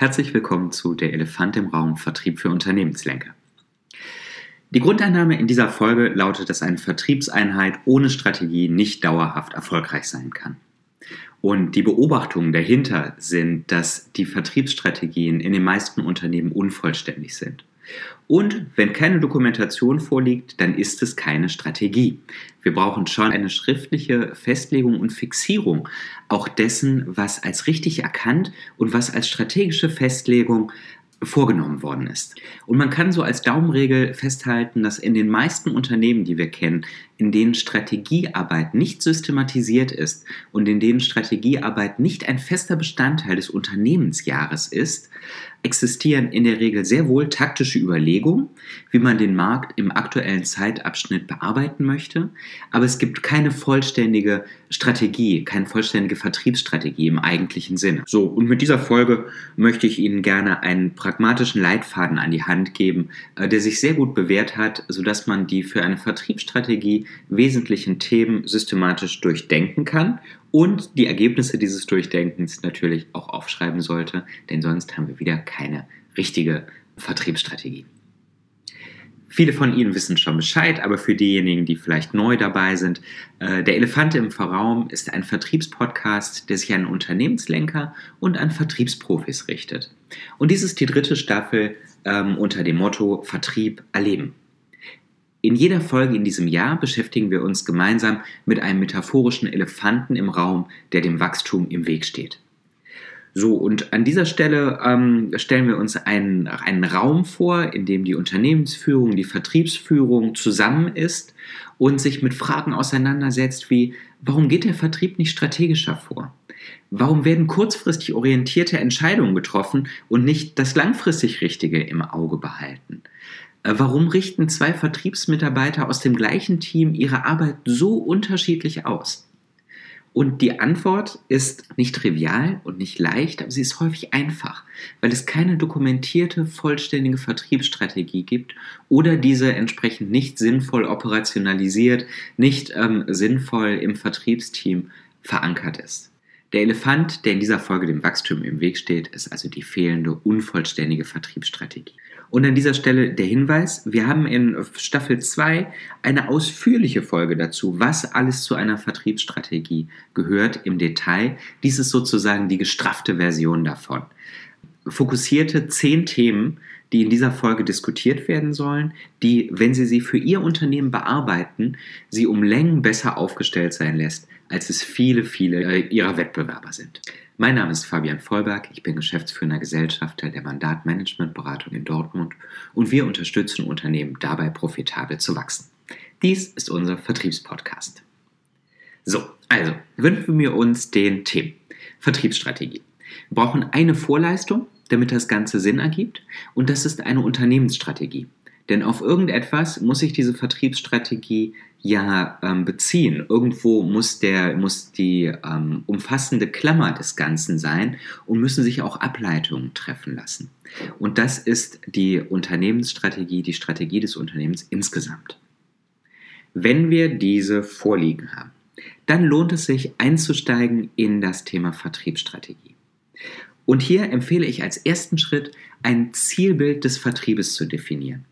Herzlich willkommen zu Der Elefant im Raum Vertrieb für Unternehmenslenker. Die Grundannahme in dieser Folge lautet, dass eine Vertriebseinheit ohne Strategie nicht dauerhaft erfolgreich sein kann. Und die Beobachtungen dahinter sind, dass die Vertriebsstrategien in den meisten Unternehmen unvollständig sind. Und wenn keine Dokumentation vorliegt, dann ist es keine Strategie. Wir brauchen schon eine schriftliche Festlegung und Fixierung auch dessen, was als richtig erkannt und was als strategische Festlegung vorgenommen worden ist. Und man kann so als Daumenregel festhalten, dass in den meisten Unternehmen, die wir kennen, in denen Strategiearbeit nicht systematisiert ist und in denen Strategiearbeit nicht ein fester Bestandteil des Unternehmensjahres ist, existieren in der Regel sehr wohl taktische Überlegungen, wie man den Markt im aktuellen Zeitabschnitt bearbeiten möchte, aber es gibt keine vollständige Strategie, keine vollständige Vertriebsstrategie im eigentlichen Sinne. So, und mit dieser Folge möchte ich Ihnen gerne einen pragmatischen Leitfaden an die Hand geben, äh, der sich sehr gut bewährt hat, sodass man die für eine Vertriebsstrategie wesentlichen Themen systematisch durchdenken kann und die Ergebnisse dieses Durchdenkens natürlich auch aufschreiben sollte, denn sonst haben wir wieder keine richtige Vertriebsstrategie. Viele von Ihnen wissen schon Bescheid, aber für diejenigen, die vielleicht neu dabei sind, äh, der Elefant im Verraum ist ein Vertriebspodcast, der sich an Unternehmenslenker und an Vertriebsprofis richtet. Und dies ist die dritte Staffel ähm, unter dem Motto Vertrieb erleben. In jeder Folge in diesem Jahr beschäftigen wir uns gemeinsam mit einem metaphorischen Elefanten im Raum, der dem Wachstum im Weg steht. So, und an dieser Stelle ähm, stellen wir uns einen, einen Raum vor, in dem die Unternehmensführung, die Vertriebsführung zusammen ist und sich mit Fragen auseinandersetzt wie, warum geht der Vertrieb nicht strategischer vor? Warum werden kurzfristig orientierte Entscheidungen getroffen und nicht das langfristig Richtige im Auge behalten? Äh, warum richten zwei Vertriebsmitarbeiter aus dem gleichen Team ihre Arbeit so unterschiedlich aus? Und die Antwort ist nicht trivial und nicht leicht, aber sie ist häufig einfach, weil es keine dokumentierte, vollständige Vertriebsstrategie gibt oder diese entsprechend nicht sinnvoll operationalisiert, nicht ähm, sinnvoll im Vertriebsteam verankert ist. Der Elefant, der in dieser Folge dem Wachstum im Weg steht, ist also die fehlende, unvollständige Vertriebsstrategie. Und an dieser Stelle der Hinweis, wir haben in Staffel 2 eine ausführliche Folge dazu, was alles zu einer Vertriebsstrategie gehört im Detail. Dies ist sozusagen die gestraffte Version davon. Fokussierte zehn Themen, die in dieser Folge diskutiert werden sollen, die, wenn Sie sie für Ihr Unternehmen bearbeiten, Sie um Längen besser aufgestellt sein lässt, als es viele, viele äh, Ihrer Wettbewerber sind. Mein Name ist Fabian Vollberg, ich bin geschäftsführender Gesellschafter der Mandatmanagementberatung in Dortmund und wir unterstützen Unternehmen dabei, profitabel zu wachsen. Dies ist unser Vertriebspodcast. So, also widmen wir uns den Themen. Vertriebsstrategie. Wir brauchen eine Vorleistung, damit das Ganze Sinn ergibt und das ist eine Unternehmensstrategie. Denn auf irgendetwas muss sich diese Vertriebsstrategie ja ähm, beziehen. Irgendwo muss, der, muss die ähm, umfassende Klammer des Ganzen sein und müssen sich auch Ableitungen treffen lassen. Und das ist die Unternehmensstrategie, die Strategie des Unternehmens insgesamt. Wenn wir diese vorliegen haben, dann lohnt es sich einzusteigen in das Thema Vertriebsstrategie. Und hier empfehle ich als ersten Schritt, ein Zielbild des Vertriebes zu definieren.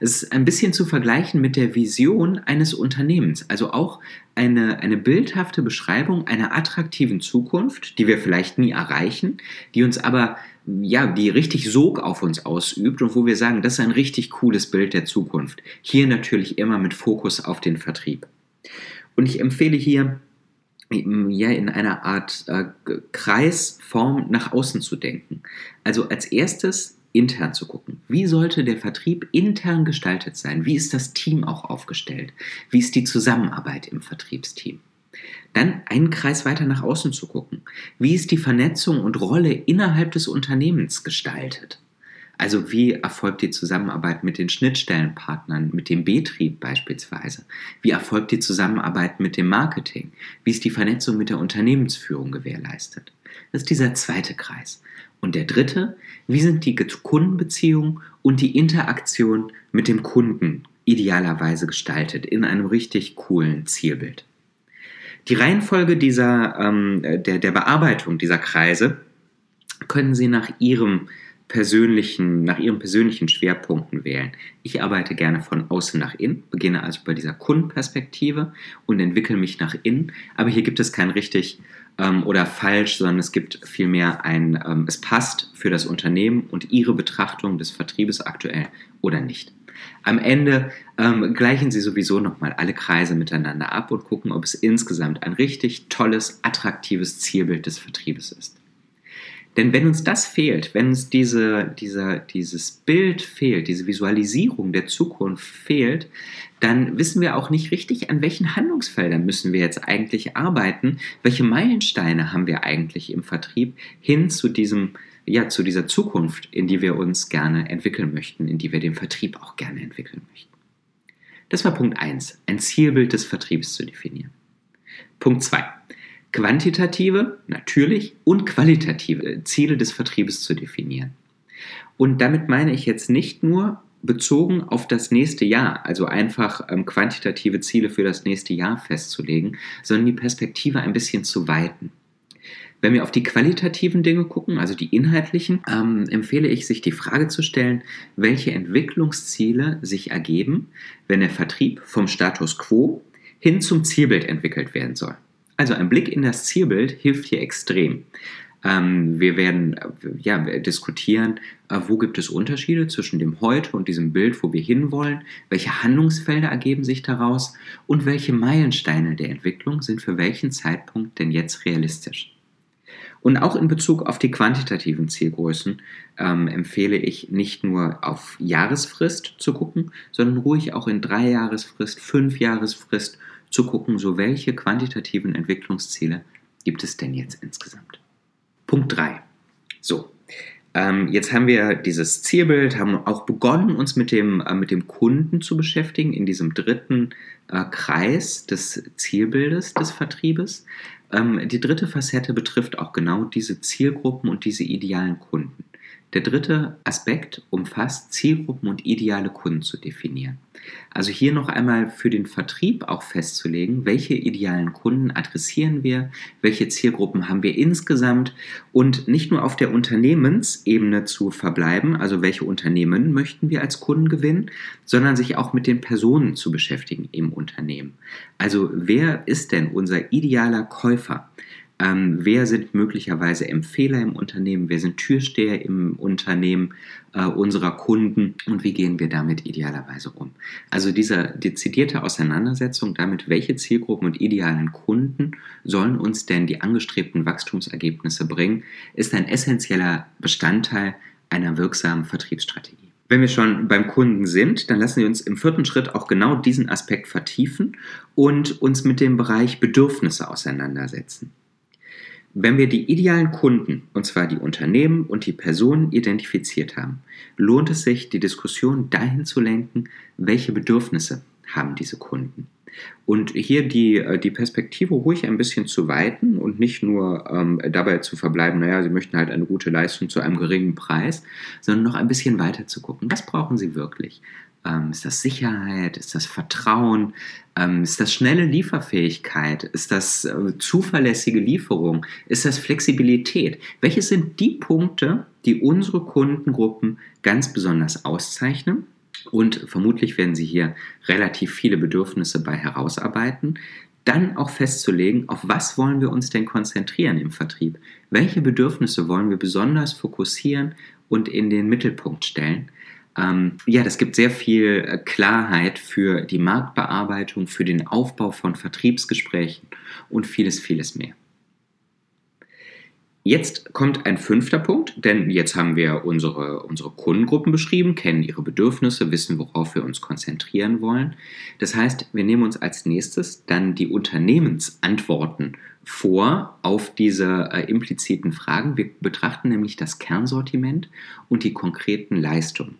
Es ist ein bisschen zu vergleichen mit der Vision eines Unternehmens, also auch eine, eine bildhafte Beschreibung einer attraktiven Zukunft, die wir vielleicht nie erreichen, die uns aber, ja, die richtig Sog auf uns ausübt und wo wir sagen, das ist ein richtig cooles Bild der Zukunft. Hier natürlich immer mit Fokus auf den Vertrieb. Und ich empfehle hier, ja, in einer Art äh, Kreisform nach außen zu denken. Also als erstes intern zu gucken. Wie sollte der Vertrieb intern gestaltet sein? Wie ist das Team auch aufgestellt? Wie ist die Zusammenarbeit im Vertriebsteam? Dann einen Kreis weiter nach außen zu gucken. Wie ist die Vernetzung und Rolle innerhalb des Unternehmens gestaltet? Also wie erfolgt die Zusammenarbeit mit den Schnittstellenpartnern, mit dem Betrieb beispielsweise? Wie erfolgt die Zusammenarbeit mit dem Marketing? Wie ist die Vernetzung mit der Unternehmensführung gewährleistet? Das ist dieser zweite Kreis. Und der dritte, wie sind die Kundenbeziehungen und die Interaktion mit dem Kunden idealerweise gestaltet in einem richtig coolen Zielbild? Die Reihenfolge dieser, ähm, der, der Bearbeitung dieser Kreise können Sie nach Ihrem persönlichen, nach Ihren persönlichen Schwerpunkten wählen. Ich arbeite gerne von außen nach innen, beginne also bei dieser Kundenperspektive und entwickle mich nach innen. Aber hier gibt es kein richtig ähm, oder falsch, sondern es gibt vielmehr ein, ähm, es passt für das Unternehmen und Ihre Betrachtung des Vertriebes aktuell oder nicht. Am Ende ähm, gleichen Sie sowieso nochmal alle Kreise miteinander ab und gucken, ob es insgesamt ein richtig tolles, attraktives Zielbild des Vertriebes ist. Denn wenn uns das fehlt, wenn uns diese, dieser, dieses Bild fehlt, diese Visualisierung der Zukunft fehlt, dann wissen wir auch nicht richtig, an welchen Handlungsfeldern müssen wir jetzt eigentlich arbeiten, welche Meilensteine haben wir eigentlich im Vertrieb hin zu diesem ja, zu dieser Zukunft, in die wir uns gerne entwickeln möchten, in die wir den Vertrieb auch gerne entwickeln möchten. Das war Punkt 1, ein Zielbild des Vertriebs zu definieren. Punkt 2, quantitative, natürlich, und qualitative Ziele des Vertriebes zu definieren. Und damit meine ich jetzt nicht nur bezogen auf das nächste Jahr, also einfach ähm, quantitative Ziele für das nächste Jahr festzulegen, sondern die Perspektive ein bisschen zu weiten. Wenn wir auf die qualitativen Dinge gucken, also die inhaltlichen, ähm, empfehle ich, sich die Frage zu stellen, welche Entwicklungsziele sich ergeben, wenn der Vertrieb vom Status quo hin zum Zielbild entwickelt werden soll. Also ein Blick in das Zielbild hilft hier extrem. Ähm, wir werden äh, ja, diskutieren, äh, wo gibt es Unterschiede zwischen dem Heute und diesem Bild, wo wir hinwollen, welche Handlungsfelder ergeben sich daraus und welche Meilensteine der Entwicklung sind für welchen Zeitpunkt denn jetzt realistisch. Und auch in Bezug auf die quantitativen Zielgrößen ähm, empfehle ich nicht nur auf Jahresfrist zu gucken, sondern ruhig auch in drei Jahresfrist, fünf Jahresfrist zu gucken, so welche quantitativen Entwicklungsziele gibt es denn jetzt insgesamt. Punkt 3. So, ähm, jetzt haben wir dieses Zielbild, haben auch begonnen, uns mit dem, äh, mit dem Kunden zu beschäftigen, in diesem dritten äh, Kreis des Zielbildes des Vertriebes. Ähm, die dritte Facette betrifft auch genau diese Zielgruppen und diese idealen Kunden. Der dritte Aspekt umfasst Zielgruppen und ideale Kunden zu definieren. Also hier noch einmal für den Vertrieb auch festzulegen, welche idealen Kunden adressieren wir, welche Zielgruppen haben wir insgesamt und nicht nur auf der Unternehmensebene zu verbleiben, also welche Unternehmen möchten wir als Kunden gewinnen, sondern sich auch mit den Personen zu beschäftigen im Unternehmen. Also wer ist denn unser idealer Käufer? Ähm, wer sind möglicherweise Empfehler im Unternehmen? Wer sind Türsteher im Unternehmen äh, unserer Kunden? Und wie gehen wir damit idealerweise um? Also diese dezidierte Auseinandersetzung damit, welche Zielgruppen und idealen Kunden sollen uns denn die angestrebten Wachstumsergebnisse bringen, ist ein essentieller Bestandteil einer wirksamen Vertriebsstrategie. Wenn wir schon beim Kunden sind, dann lassen wir uns im vierten Schritt auch genau diesen Aspekt vertiefen und uns mit dem Bereich Bedürfnisse auseinandersetzen. Wenn wir die idealen Kunden, und zwar die Unternehmen und die Personen identifiziert haben, lohnt es sich, die Diskussion dahin zu lenken, welche Bedürfnisse haben diese Kunden. Und hier die, äh, die Perspektive ruhig ein bisschen zu weiten und nicht nur ähm, dabei zu verbleiben, naja, Sie möchten halt eine gute Leistung zu einem geringen Preis, sondern noch ein bisschen weiter zu gucken. Was brauchen Sie wirklich? Ähm, ist das Sicherheit? Ist das Vertrauen? Ähm, ist das schnelle Lieferfähigkeit? Ist das äh, zuverlässige Lieferung? Ist das Flexibilität? Welche sind die Punkte, die unsere Kundengruppen ganz besonders auszeichnen? Und vermutlich werden Sie hier relativ viele Bedürfnisse bei herausarbeiten. Dann auch festzulegen, auf was wollen wir uns denn konzentrieren im Vertrieb? Welche Bedürfnisse wollen wir besonders fokussieren und in den Mittelpunkt stellen? Ähm, ja, das gibt sehr viel äh, Klarheit für die Marktbearbeitung, für den Aufbau von Vertriebsgesprächen und vieles, vieles mehr. Jetzt kommt ein fünfter Punkt, denn jetzt haben wir unsere, unsere Kundengruppen beschrieben, kennen ihre Bedürfnisse, wissen, worauf wir uns konzentrieren wollen. Das heißt, wir nehmen uns als nächstes dann die Unternehmensantworten vor auf diese äh, impliziten Fragen. Wir betrachten nämlich das Kernsortiment und die konkreten Leistungen.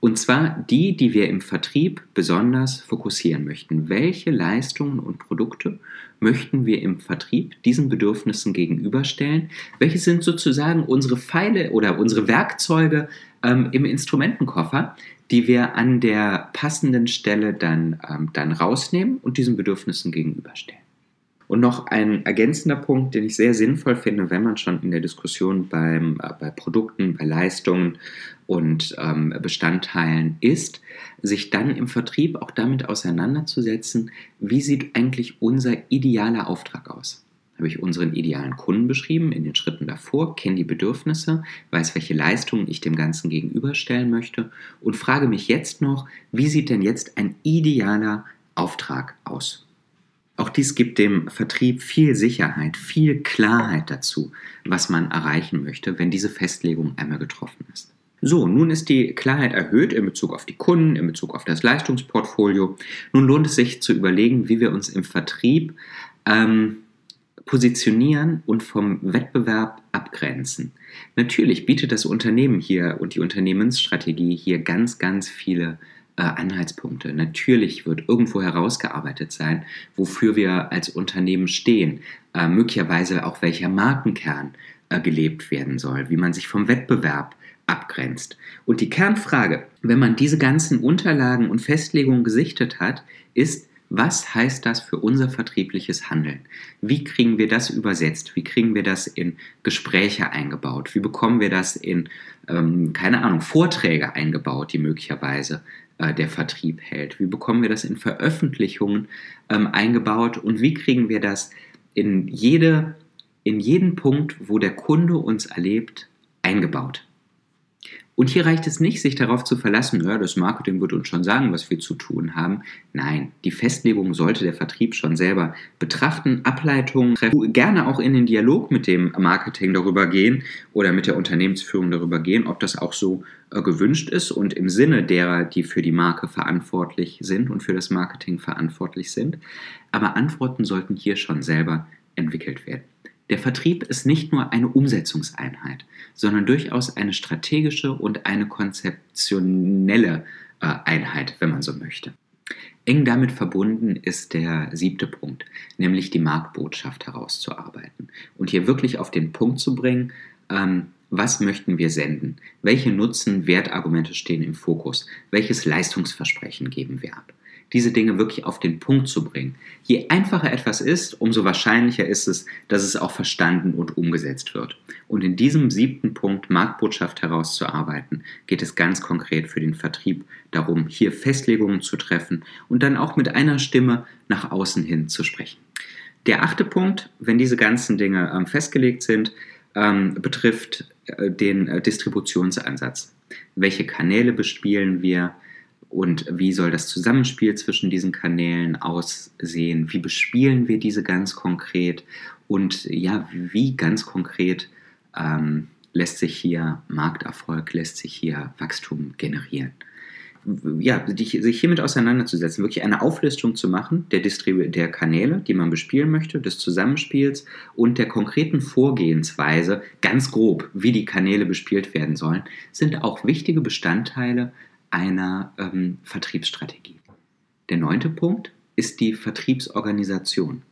Und zwar die, die wir im Vertrieb besonders fokussieren möchten. Welche Leistungen und Produkte möchten wir im Vertrieb diesen Bedürfnissen gegenüberstellen? Welche sind sozusagen unsere Pfeile oder unsere Werkzeuge ähm, im Instrumentenkoffer, die wir an der passenden Stelle dann, ähm, dann rausnehmen und diesen Bedürfnissen gegenüberstellen? Und noch ein ergänzender Punkt, den ich sehr sinnvoll finde, wenn man schon in der Diskussion beim, äh, bei Produkten, bei Leistungen und ähm, Bestandteilen ist, sich dann im Vertrieb auch damit auseinanderzusetzen, wie sieht eigentlich unser idealer Auftrag aus habe ich unseren idealen Kunden beschrieben in den Schritten davor, kenne die Bedürfnisse, weiß, welche Leistungen ich dem Ganzen gegenüberstellen möchte und frage mich jetzt noch, wie sieht denn jetzt ein idealer Auftrag aus? Auch dies gibt dem Vertrieb viel Sicherheit, viel Klarheit dazu, was man erreichen möchte, wenn diese Festlegung einmal getroffen ist. So, nun ist die Klarheit erhöht in Bezug auf die Kunden, in Bezug auf das Leistungsportfolio. Nun lohnt es sich zu überlegen, wie wir uns im Vertrieb ähm, positionieren und vom Wettbewerb abgrenzen. Natürlich bietet das Unternehmen hier und die Unternehmensstrategie hier ganz, ganz viele äh, Anhaltspunkte. Natürlich wird irgendwo herausgearbeitet sein, wofür wir als Unternehmen stehen, äh, möglicherweise auch welcher Markenkern äh, gelebt werden soll, wie man sich vom Wettbewerb abgrenzt. Und die Kernfrage, wenn man diese ganzen Unterlagen und Festlegungen gesichtet hat, ist, was heißt das für unser vertriebliches Handeln? Wie kriegen wir das übersetzt? Wie kriegen wir das in Gespräche eingebaut? Wie bekommen wir das in, ähm, keine Ahnung, Vorträge eingebaut, die möglicherweise äh, der Vertrieb hält? Wie bekommen wir das in Veröffentlichungen ähm, eingebaut? Und wie kriegen wir das in, jede, in jeden Punkt, wo der Kunde uns erlebt, eingebaut? Und hier reicht es nicht, sich darauf zu verlassen, ja, das Marketing wird uns schon sagen, was wir zu tun haben. Nein, die Festlegung sollte der Vertrieb schon selber betrachten, Ableitungen treffen, gerne auch in den Dialog mit dem Marketing darüber gehen oder mit der Unternehmensführung darüber gehen, ob das auch so äh, gewünscht ist und im Sinne derer, die für die Marke verantwortlich sind und für das Marketing verantwortlich sind. Aber Antworten sollten hier schon selber entwickelt werden. Der Vertrieb ist nicht nur eine Umsetzungseinheit, sondern durchaus eine strategische und eine konzeptionelle äh, Einheit, wenn man so möchte. Eng damit verbunden ist der siebte Punkt, nämlich die Marktbotschaft herauszuarbeiten und hier wirklich auf den Punkt zu bringen, ähm, was möchten wir senden? Welche Nutzen, Wertargumente stehen im Fokus? Welches Leistungsversprechen geben wir ab? Diese Dinge wirklich auf den Punkt zu bringen. Je einfacher etwas ist, umso wahrscheinlicher ist es, dass es auch verstanden und umgesetzt wird. Und in diesem siebten Punkt, Marktbotschaft herauszuarbeiten, geht es ganz konkret für den Vertrieb darum, hier Festlegungen zu treffen und dann auch mit einer Stimme nach außen hin zu sprechen. Der achte Punkt, wenn diese ganzen Dinge ähm, festgelegt sind, ähm, betrifft äh, den äh, Distributionsansatz. Welche Kanäle bespielen wir? Und wie soll das Zusammenspiel zwischen diesen Kanälen aussehen? Wie bespielen wir diese ganz konkret? Und ja, wie ganz konkret ähm, lässt sich hier Markterfolg, lässt sich hier Wachstum generieren? Ja, sich hiermit auseinanderzusetzen, wirklich eine Auflistung zu machen der, der Kanäle, die man bespielen möchte, des Zusammenspiels und der konkreten Vorgehensweise, ganz grob, wie die Kanäle bespielt werden sollen, sind auch wichtige Bestandteile einer ähm, Vertriebsstrategie. Der neunte Punkt ist die Vertriebsorganisation.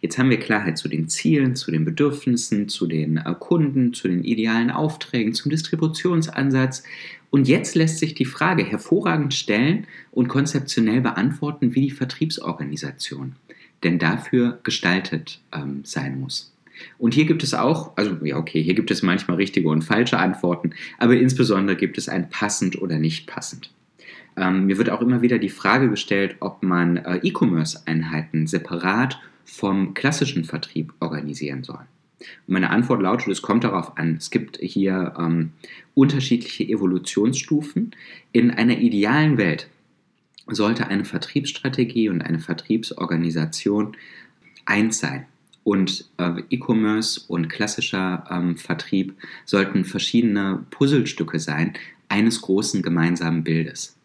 Jetzt haben wir Klarheit zu den Zielen, zu den Bedürfnissen, zu den äh, Kunden, zu den idealen Aufträgen, zum Distributionsansatz. Und jetzt lässt sich die Frage hervorragend stellen und konzeptionell beantworten, wie die Vertriebsorganisation denn dafür gestaltet ähm, sein muss. Und hier gibt es auch, also ja, okay, hier gibt es manchmal richtige und falsche Antworten, aber insbesondere gibt es ein passend oder nicht passend. Ähm, mir wird auch immer wieder die Frage gestellt, ob man äh, E-Commerce-Einheiten separat vom klassischen Vertrieb organisieren soll. Und meine Antwort lautet, es kommt darauf an. Es gibt hier ähm, unterschiedliche Evolutionsstufen. In einer idealen Welt sollte eine Vertriebsstrategie und eine Vertriebsorganisation eins sein. Und äh, E-Commerce und klassischer ähm, Vertrieb sollten verschiedene Puzzlestücke sein eines großen gemeinsamen Bildes.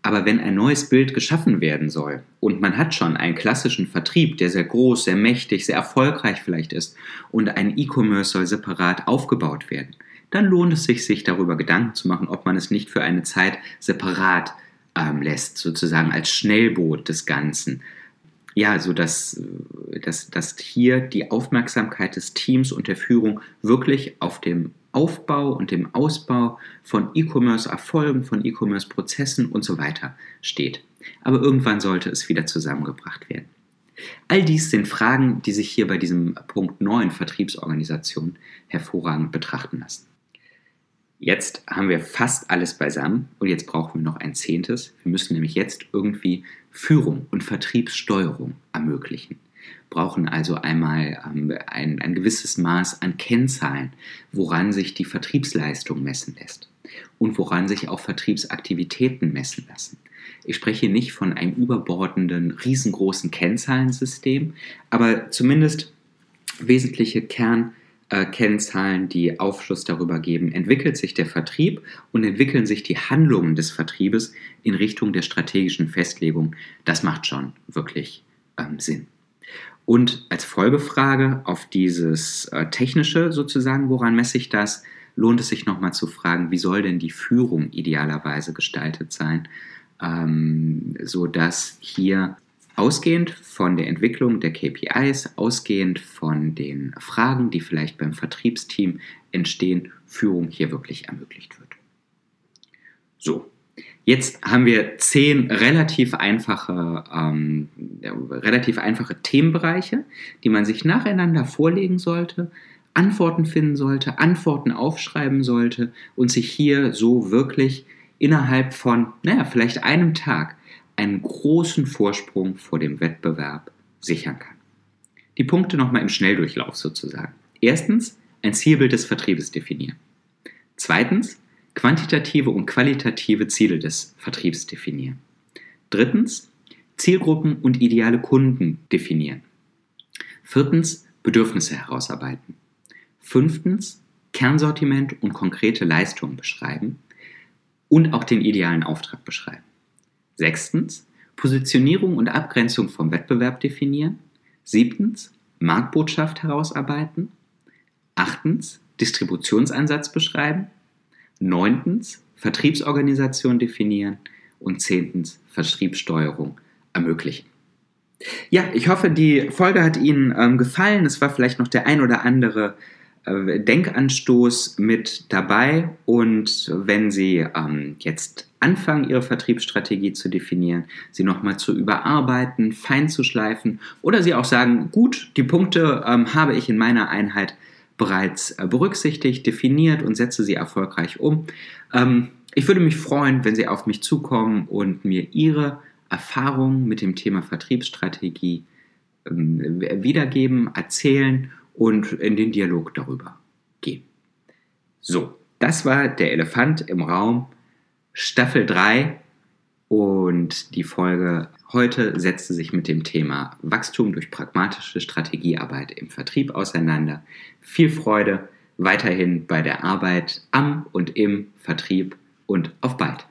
Aber wenn ein neues Bild geschaffen werden soll und man hat schon einen klassischen Vertrieb, der sehr groß, sehr mächtig, sehr erfolgreich vielleicht ist und ein E-Commerce soll separat aufgebaut werden, dann lohnt es sich, sich darüber Gedanken zu machen, ob man es nicht für eine Zeit separat ähm, lässt, sozusagen als Schnellboot des Ganzen ja, so dass, dass, dass hier die Aufmerksamkeit des Teams und der Führung wirklich auf dem Aufbau und dem Ausbau von E-Commerce-Erfolgen, von E-Commerce-Prozessen und so weiter steht. Aber irgendwann sollte es wieder zusammengebracht werden. All dies sind Fragen, die sich hier bei diesem Punkt 9 Vertriebsorganisation hervorragend betrachten lassen. Jetzt haben wir fast alles beisammen und jetzt brauchen wir noch ein zehntes. Wir müssen nämlich jetzt irgendwie Führung und Vertriebssteuerung ermöglichen. Brauchen also einmal ähm, ein, ein gewisses Maß an Kennzahlen, woran sich die Vertriebsleistung messen lässt und woran sich auch Vertriebsaktivitäten messen lassen. Ich spreche nicht von einem überbordenden, riesengroßen Kennzahlensystem, aber zumindest wesentliche Kern- äh, Kennzahlen, die Aufschluss darüber geben, entwickelt sich der Vertrieb und entwickeln sich die Handlungen des Vertriebes in Richtung der strategischen Festlegung. Das macht schon wirklich ähm, Sinn. Und als Folgefrage auf dieses äh, technische sozusagen, woran messe ich das, lohnt es sich nochmal zu fragen, wie soll denn die Führung idealerweise gestaltet sein, ähm, sodass hier Ausgehend von der Entwicklung der KPIs, ausgehend von den Fragen, die vielleicht beim Vertriebsteam entstehen, Führung hier wirklich ermöglicht wird. So, jetzt haben wir zehn relativ einfache, ähm, relativ einfache Themenbereiche, die man sich nacheinander vorlegen sollte, Antworten finden sollte, Antworten aufschreiben sollte und sich hier so wirklich innerhalb von, naja, vielleicht einem Tag einen großen Vorsprung vor dem Wettbewerb sichern kann. Die Punkte nochmal im Schnelldurchlauf sozusagen. Erstens, ein Zielbild des Vertriebes definieren. Zweitens, quantitative und qualitative Ziele des Vertriebs definieren. Drittens, Zielgruppen und ideale Kunden definieren. Viertens, Bedürfnisse herausarbeiten. Fünftens, Kernsortiment und konkrete Leistungen beschreiben und auch den idealen Auftrag beschreiben. Sechstens, Positionierung und Abgrenzung vom Wettbewerb definieren. Siebtens, Marktbotschaft herausarbeiten. Achtens, Distributionsansatz beschreiben. Neuntens, Vertriebsorganisation definieren. Und zehntens, Vertriebssteuerung ermöglichen. Ja, ich hoffe, die Folge hat Ihnen ähm, gefallen. Es war vielleicht noch der ein oder andere Denkanstoß mit dabei. Und wenn Sie ähm, jetzt anfangen, Ihre Vertriebsstrategie zu definieren, sie nochmal zu überarbeiten, fein zu schleifen oder Sie auch sagen, gut, die Punkte ähm, habe ich in meiner Einheit bereits äh, berücksichtigt, definiert und setze sie erfolgreich um. Ähm, ich würde mich freuen, wenn Sie auf mich zukommen und mir Ihre Erfahrungen mit dem Thema Vertriebsstrategie ähm, wiedergeben, erzählen und in den Dialog darüber gehen. So, das war der Elefant im Raum Staffel 3 und die Folge heute setzte sich mit dem Thema Wachstum durch pragmatische Strategiearbeit im Vertrieb auseinander. Viel Freude weiterhin bei der Arbeit am und im Vertrieb und auf bald.